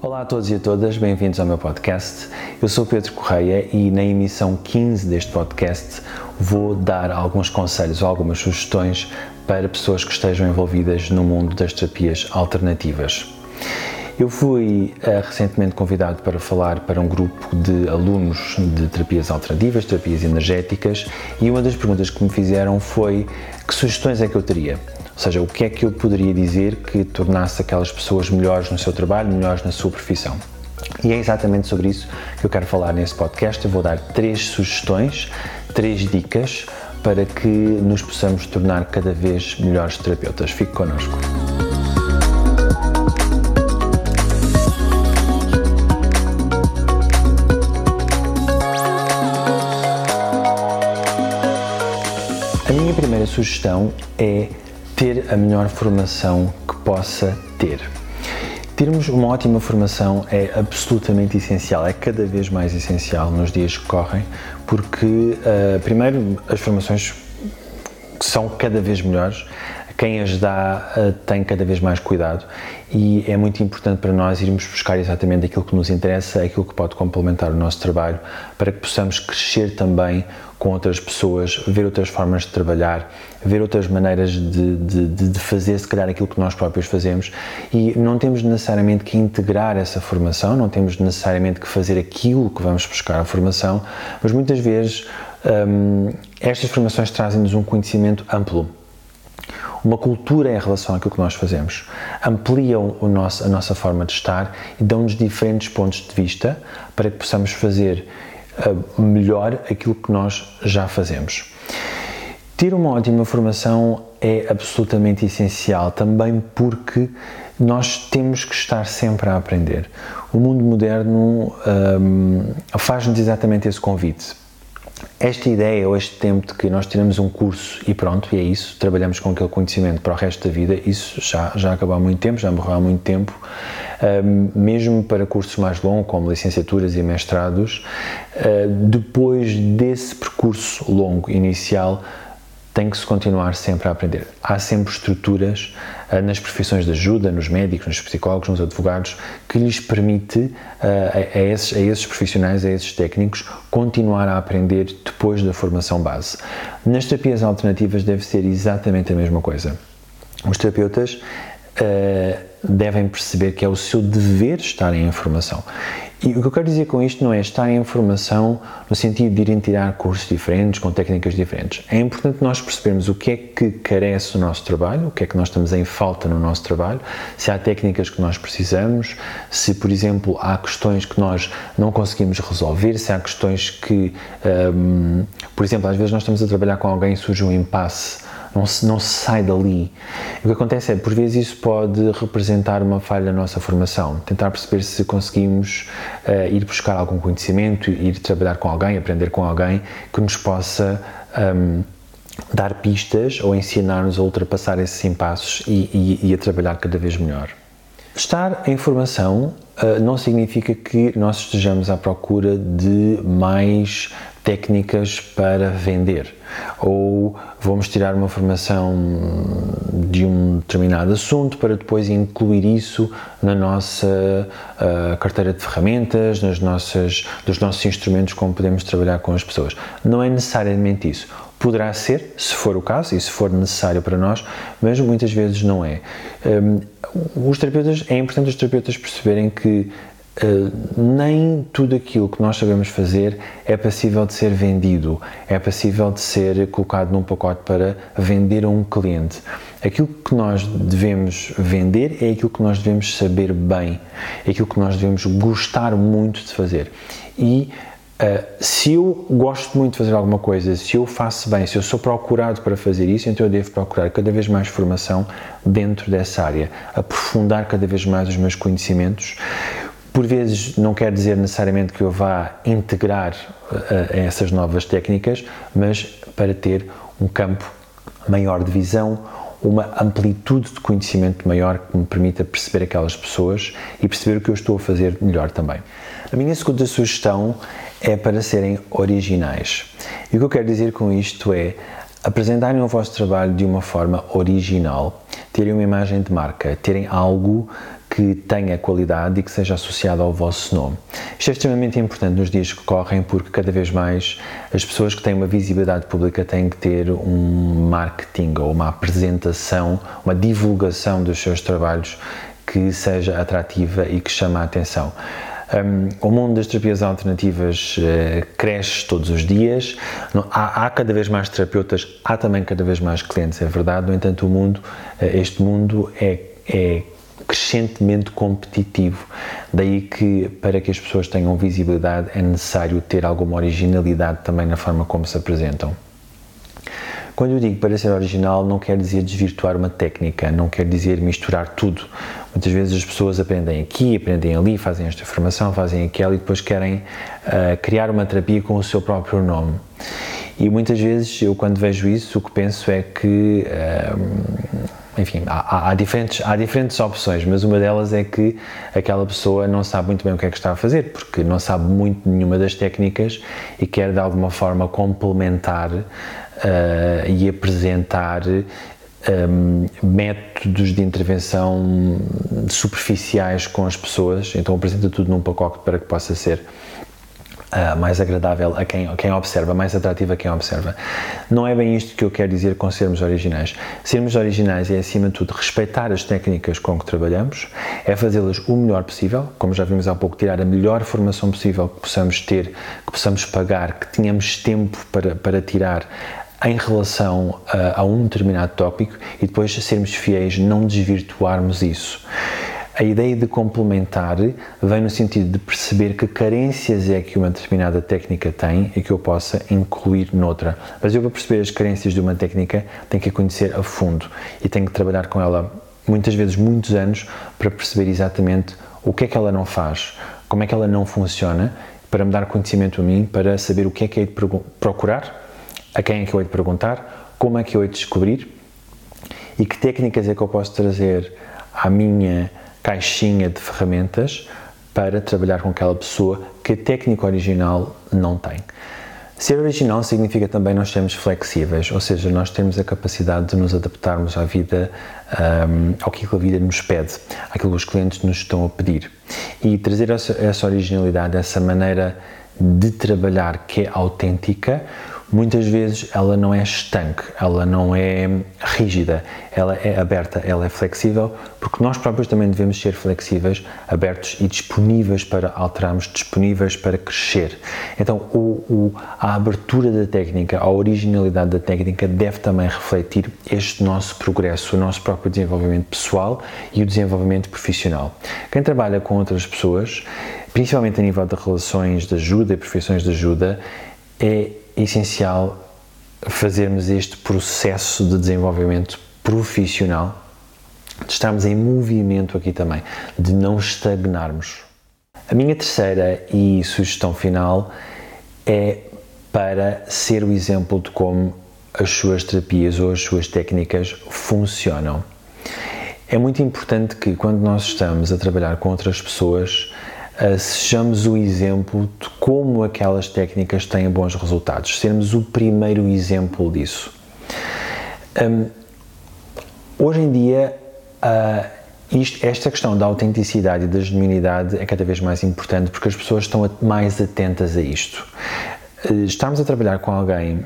Olá a todos e a todas, bem-vindos ao meu podcast. Eu sou Pedro Correia e na emissão 15 deste podcast vou dar alguns conselhos ou algumas sugestões para pessoas que estejam envolvidas no mundo das terapias alternativas. Eu fui uh, recentemente convidado para falar para um grupo de alunos de terapias alternativas, terapias energéticas, e uma das perguntas que me fizeram foi que sugestões é que eu teria? Ou seja, o que é que eu poderia dizer que tornasse aquelas pessoas melhores no seu trabalho, melhores na sua profissão? E é exatamente sobre isso que eu quero falar nesse podcast. Eu vou dar três sugestões, três dicas para que nos possamos tornar cada vez melhores terapeutas. Fique connosco. A minha primeira sugestão é ter a melhor formação que possa ter. Termos uma ótima formação é absolutamente essencial, é cada vez mais essencial nos dias que correm, porque, uh, primeiro, as formações são cada vez melhores, quem as dá uh, tem cada vez mais cuidado e é muito importante para nós irmos buscar exatamente aquilo que nos interessa, aquilo que pode complementar o nosso trabalho, para que possamos crescer também com outras pessoas, ver outras formas de trabalhar, ver outras maneiras de, de, de, fazer, se calhar, aquilo que nós próprios fazemos. E não temos necessariamente que integrar essa formação, não temos necessariamente que fazer aquilo que vamos buscar a formação, mas muitas vezes hum, estas formações trazem-nos um conhecimento amplo uma cultura em relação àquilo que nós fazemos. Ampliam o nosso, a nossa forma de estar e dão-nos diferentes pontos de vista para que possamos fazer melhor aquilo que nós já fazemos. Ter uma ótima formação é absolutamente essencial também porque nós temos que estar sempre a aprender. O mundo moderno um, faz-nos exatamente esse convite esta ideia ou este tempo de que nós tiramos um curso e pronto, e é isso, trabalhamos com aquele conhecimento para o resto da vida, isso já, já acabou há muito tempo, já morreu há muito tempo, mesmo para cursos mais longos, como licenciaturas e mestrados, uh, depois desse percurso longo inicial, tem que se continuar sempre a aprender. Há sempre estruturas nas profissões de ajuda, nos médicos, nos psicólogos, nos advogados, que lhes permite a, a, esses, a esses profissionais, a esses técnicos, continuar a aprender depois da formação base. Nas terapias alternativas deve ser exatamente a mesma coisa. Os terapeutas uh, devem perceber que é o seu dever estar em informação. E o que eu quero dizer com isto não é estar em formação no sentido de irem tirar cursos diferentes, com técnicas diferentes. É importante nós percebermos o que é que carece o nosso trabalho, o que é que nós estamos em falta no nosso trabalho, se há técnicas que nós precisamos, se, por exemplo, há questões que nós não conseguimos resolver, se há questões que, um, por exemplo, às vezes nós estamos a trabalhar com alguém e surge um impasse não se, não se sai dali. E o que acontece é, por vezes, isso pode representar uma falha na nossa formação. Tentar perceber se conseguimos uh, ir buscar algum conhecimento, ir trabalhar com alguém, aprender com alguém que nos possa. Um, dar pistas ou ensinar-nos a ultrapassar esses impassos e, e, e a trabalhar cada vez melhor. Estar em formação uh, não significa que nós estejamos à procura de mais técnicas para vender ou vamos tirar uma formação de um determinado assunto para depois incluir isso na nossa uh, carteira de ferramentas, nas nossas, dos nossos instrumentos como podemos trabalhar com as pessoas. Não é necessariamente isso. Poderá ser, se for o caso e se for necessário para nós, mas muitas vezes não é. Um, os terapeutas, é importante os terapeutas perceberem que nem tudo aquilo que nós sabemos fazer é passível de ser vendido, é passível de ser colocado num pacote para vender a um cliente. Aquilo que nós devemos vender é aquilo que nós devemos saber bem, é aquilo que nós devemos gostar muito de fazer. E Uh, se eu gosto muito de fazer alguma coisa, se eu faço bem, se eu sou procurado para fazer isso, então eu devo procurar cada vez mais formação dentro dessa área, aprofundar cada vez mais os meus conhecimentos. Por vezes não quer dizer necessariamente que eu vá integrar uh, essas novas técnicas, mas para ter um campo maior de visão, uma amplitude de conhecimento maior que me permita perceber aquelas pessoas e perceber o que eu estou a fazer melhor também. A minha segunda sugestão é para serem originais. E o que eu quero dizer com isto é apresentarem o vosso trabalho de uma forma original, terem uma imagem de marca, terem algo que tenha qualidade e que seja associado ao vosso nome. Isto é extremamente importante nos dias que correm porque cada vez mais as pessoas que têm uma visibilidade pública têm que ter um marketing ou uma apresentação, uma divulgação dos seus trabalhos que seja atrativa e que chame a atenção. Um, o mundo das terapias alternativas uh, cresce todos os dias, Não, há, há, cada vez mais terapeutas, há também cada vez mais clientes, é verdade, no entanto, o mundo, uh, este mundo é, é crescentemente competitivo. Daí que, para que as pessoas tenham visibilidade, é necessário ter alguma originalidade também na forma como se apresentam. Quando eu digo para ser original, não quer dizer desvirtuar uma técnica, não quer dizer misturar tudo. Muitas vezes as pessoas aprendem aqui, aprendem ali, fazem esta formação, fazem aquela e depois querem uh, criar uma terapia com o seu próprio nome. E muitas vezes eu, quando vejo isso, o que penso é que. Uh, enfim, há, há, diferentes, há diferentes opções, mas uma delas é que aquela pessoa não sabe muito bem o que é que está a fazer, porque não sabe muito nenhuma das técnicas e quer de alguma forma complementar uh, e apresentar um, métodos de intervenção superficiais com as pessoas, então apresenta tudo num pacote para que possa ser uh, mais agradável a quem, quem observa, mais atrativo a quem observa. Não é bem isto que eu quero dizer com sermos originais. Sermos originais é, acima de tudo, respeitar as técnicas com que trabalhamos, é fazê-las o melhor possível, como já vimos há pouco, tirar a melhor formação possível que possamos ter, que possamos pagar, que tenhamos tempo para, para tirar em relação a, a um determinado tópico e depois sermos fiéis, não desvirtuarmos isso. A ideia de complementar vem no sentido de perceber que carências é que uma determinada técnica tem e que eu possa incluir noutra. Mas eu, para perceber as carências de uma técnica, tenho que a conhecer a fundo e tenho que trabalhar com ela muitas vezes muitos anos para perceber exatamente o que é que ela não faz, como é que ela não funciona, para me dar conhecimento a mim, para saber o que é que é de procurar a quem é que eu hei de perguntar, como é que eu hei de descobrir e que técnicas é que eu posso trazer à minha caixinha de ferramentas para trabalhar com aquela pessoa que a técnica original não tem. Ser original significa também nós sermos flexíveis, ou seja, nós temos a capacidade de nos adaptarmos à vida, um, ao que a vida nos pede, àquilo que os clientes nos estão a pedir. E trazer essa, essa originalidade, essa maneira de trabalhar que é autêntica, muitas vezes ela não é estanque, ela não é rígida, ela é aberta, ela é flexível, porque nós próprios também devemos ser flexíveis, abertos e disponíveis para alterarmos, disponíveis para crescer. Então, o, o, a abertura da técnica, a originalidade da técnica deve também refletir este nosso progresso, o nosso próprio desenvolvimento pessoal e o desenvolvimento profissional. Quem trabalha com outras pessoas, principalmente a nível de relações de ajuda e profissões de ajuda, é essencial fazermos este processo de desenvolvimento profissional, de estarmos em movimento aqui também, de não estagnarmos. A minha terceira e sugestão final é para ser o exemplo de como as suas terapias ou as suas técnicas funcionam. É muito importante que quando nós estamos a trabalhar com outras pessoas, sejamos o exemplo de como aquelas técnicas têm bons resultados, sermos o primeiro exemplo disso. Um, hoje em dia, uh, isto, esta questão da autenticidade e da genuinidade é cada vez mais importante porque as pessoas estão mais atentas a isto. Uh, estamos a trabalhar com alguém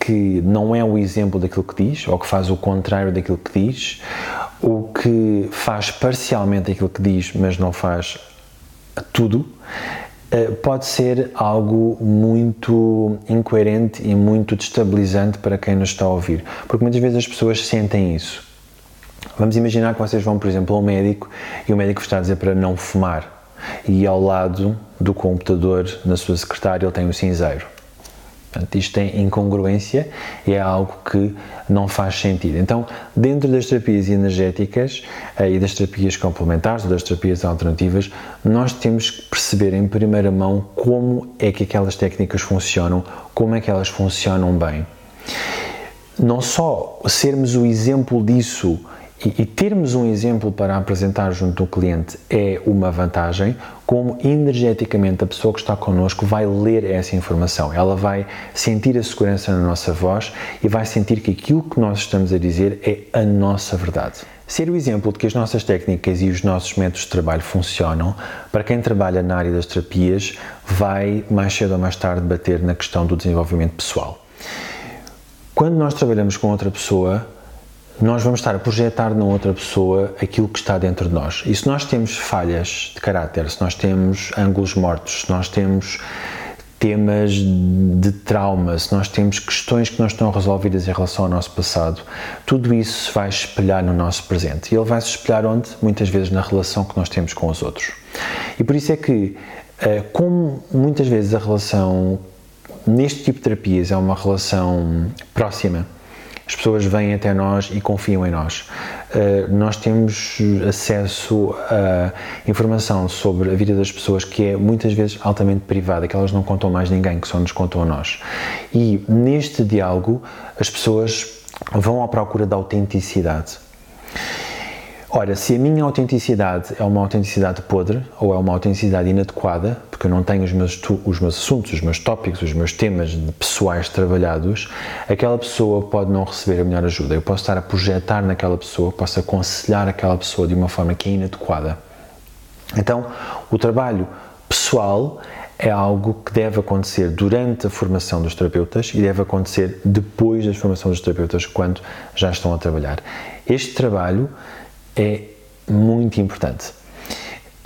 que não é o exemplo daquilo que diz, ou que faz o contrário daquilo que diz, ou que faz parcialmente aquilo que diz, mas não faz tudo, eh, pode ser algo muito incoerente e muito destabilizante para quem nos está a ouvir, porque muitas vezes as pessoas sentem isso. Vamos imaginar que vocês vão, por exemplo, a um médico e o médico está a dizer para não fumar e ao lado do computador, na sua secretária, ele tem um cinzeiro. Portanto, isto tem incongruência e é algo que não faz sentido. Então, dentro das terapias energéticas eh, e das terapias complementares, das terapias alternativas, nós temos que perceber em primeira mão como é que aquelas técnicas funcionam, como é que elas funcionam bem. Não só sermos o exemplo disso e, e, termos um exemplo para apresentar junto do cliente é uma vantagem, como energeticamente a pessoa que está connosco vai ler essa informação, ela vai sentir a segurança na nossa voz e vai sentir que aquilo que nós estamos a dizer é a nossa verdade. ser o exemplo de que as nossas técnicas e os nossos métodos de trabalho funcionam, para quem trabalha na área das terapias, vai mais cedo ou mais tarde bater na questão do desenvolvimento pessoal. Quando nós trabalhamos com outra pessoa, nós vamos estar a projetar na outra pessoa aquilo que está dentro de nós. E se nós temos falhas de caráter, se nós temos ângulos mortos, se nós temos temas de trauma, se nós temos questões que não estão resolvidas em relação ao nosso passado, tudo isso vai espelhar no nosso presente. E ele vai se espelhar onde? Muitas vezes na relação que nós temos com os outros. E por isso é que, eh, como muitas vezes a relação neste tipo de terapias é uma relação próxima, as pessoas vêm até nós e confiam em nós. Uh, nós temos acesso a informação sobre a vida das pessoas que é muitas vezes altamente privada, que elas não contam mais ninguém, que só nos contam a nós. E neste diálogo as pessoas vão à procura da autenticidade. Ora, se a minha autenticidade é uma autenticidade podre ou é uma autenticidade inadequada, porque eu não tenho os meus, os meus assuntos, os meus tópicos, os meus temas pessoais trabalhados, aquela pessoa pode não receber a melhor ajuda. Eu posso estar a projetar naquela pessoa, posso aconselhar aquela pessoa de uma forma que é inadequada. Então, o trabalho pessoal é algo que deve acontecer durante a formação dos terapeutas e deve acontecer depois da formação dos terapeutas, quando já estão a trabalhar. Este trabalho é muito importante.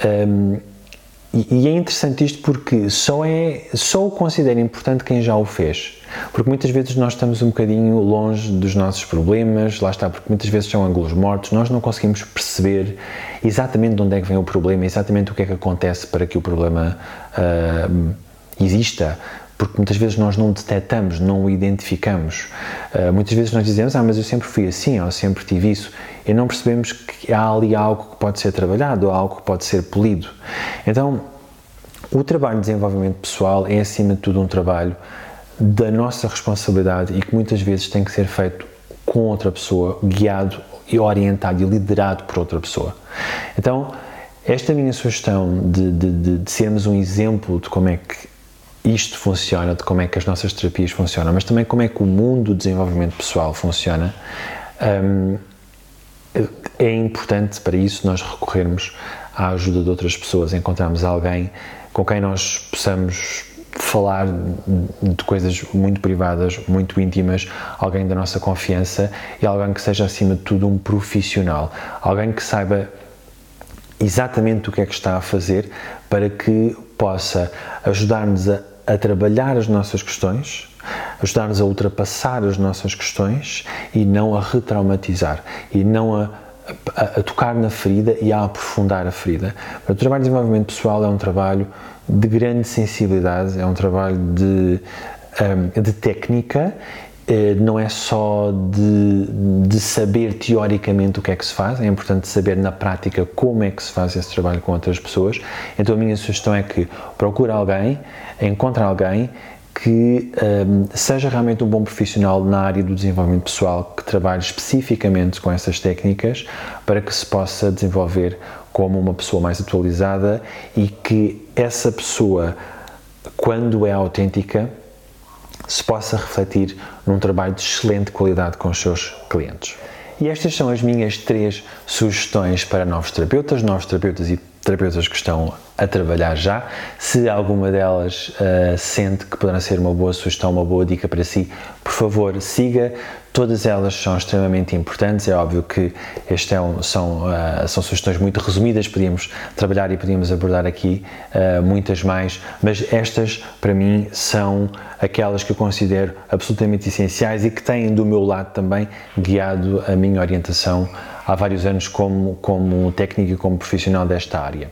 Um, e, é interessante isto porque só, é, só o considera importante quem já o fez. Porque muitas vezes nós estamos um bocadinho longe dos nossos problemas, lá está, porque muitas vezes são ângulos mortos, nós não conseguimos perceber exatamente de onde é que vem o problema, exatamente o que é que acontece para que o problema uh, exista porque muitas vezes nós não detectamos, não o identificamos. Uh, muitas vezes nós dizemos, ah, mas eu sempre fui assim, ou sempre tive isso, e não percebemos que há ali algo que pode ser trabalhado, algo que pode ser polido. Então, o trabalho de desenvolvimento pessoal é, acima de tudo, um trabalho da nossa responsabilidade e que muitas vezes tem que ser feito com outra pessoa, guiado e orientado e liderado por outra pessoa. Então, esta minha sugestão de, de, de, de sermos um exemplo de como é que isto funciona, de como é que as nossas terapias funcionam, mas também como é que o mundo do desenvolvimento pessoal funciona, um, é importante para isso nós recorrermos à ajuda de outras pessoas, encontrarmos alguém com quem nós possamos falar de coisas muito privadas, muito íntimas, alguém da nossa confiança e alguém que seja acima de tudo um profissional, alguém que saiba exatamente o que é que está a fazer para que possa ajudar-nos a a trabalhar as nossas questões, ajudar-nos a ultrapassar as nossas questões e não a retraumatizar e não a, a, a tocar na ferida e a aprofundar a ferida. O trabalho de desenvolvimento pessoal é um trabalho de grande sensibilidade, é um trabalho de, um, de técnica eh, não é só de, de, saber teoricamente o que é que se faz, é importante saber na prática como é que se faz esse trabalho com outras pessoas. Então a minha sugestão é que procure alguém, encontre alguém que um, seja realmente um bom profissional na área do desenvolvimento pessoal, que trabalhe especificamente com essas técnicas para que se possa desenvolver como uma pessoa mais atualizada e que essa pessoa, quando é autêntica, se possa refletir num trabalho de excelente qualidade com os seus clientes. E estas são as minhas três sugestões para novos terapeutas, novos terapeutas e terapeutas que estão a trabalhar já. Se alguma delas uh, sente que poderá ser uma boa sugestão, uma boa dica para si, por favor, siga. Todas elas são extremamente importantes. É óbvio que este é um, são, uh, são sugestões muito resumidas, podíamos trabalhar e podíamos abordar aqui uh, muitas mais, mas estas, para mim, são aquelas que eu considero absolutamente essenciais e que têm do meu lado também guiado a minha orientação há vários anos como, como técnico e como profissional desta área.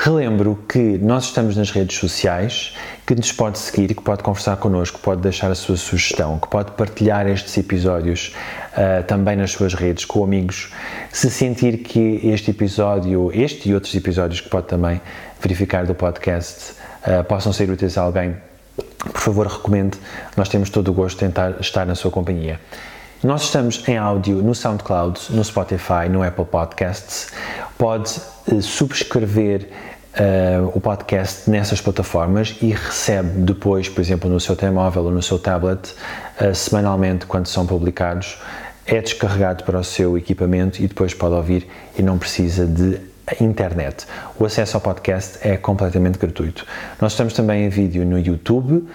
Relembro que nós estamos nas redes sociais, que nos pode seguir, que pode conversar connosco, pode deixar a sua sugestão, que pode partilhar estes episódios uh, também nas suas redes com amigos. Se sentir que este episódio, este e outros episódios que pode também verificar do podcast, uh, possam ser úteis a alguém, por favor recomende. Nós temos todo o gosto de tentar estar na sua companhia. Nós estamos em áudio no SoundCloud, no Spotify, no Apple Podcasts. Pode uh, subscrever uh, o podcast nessas plataformas e recebe depois, por exemplo, no seu telemóvel ou no seu tablet, uh, semanalmente, quando são publicados, é descarregado para o seu equipamento e depois pode ouvir e não precisa de internet. O acesso ao podcast é completamente gratuito. Nós estamos também em vídeo no YouTube, uh,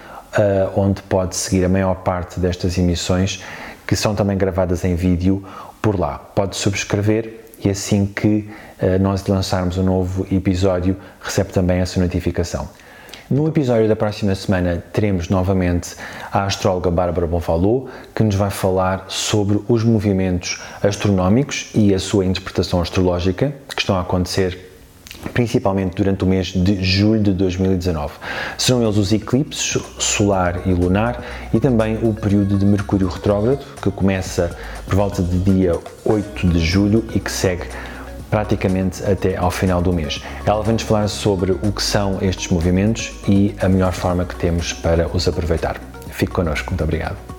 onde pode seguir a maior parte destas emissões, que são também gravadas em vídeo por lá. Pode subscrever e assim que nós lançarmos um novo episódio, recebe também essa notificação. No episódio da próxima semana teremos novamente a astróloga Bárbara Bonfalou, que nos vai falar sobre os movimentos astronómicos e a sua interpretação astrológica que estão a acontecer principalmente durante o mês de julho de 2019. Serão eles os eclipses solar e lunar e também o período de Mercúrio retrógrado, que começa por volta de dia 8 de julho e que segue praticamente até ao final do mês. Ela vai nos falar sobre o que são estes movimentos e a melhor forma que temos para os aproveitar. Fique connosco, muito obrigado.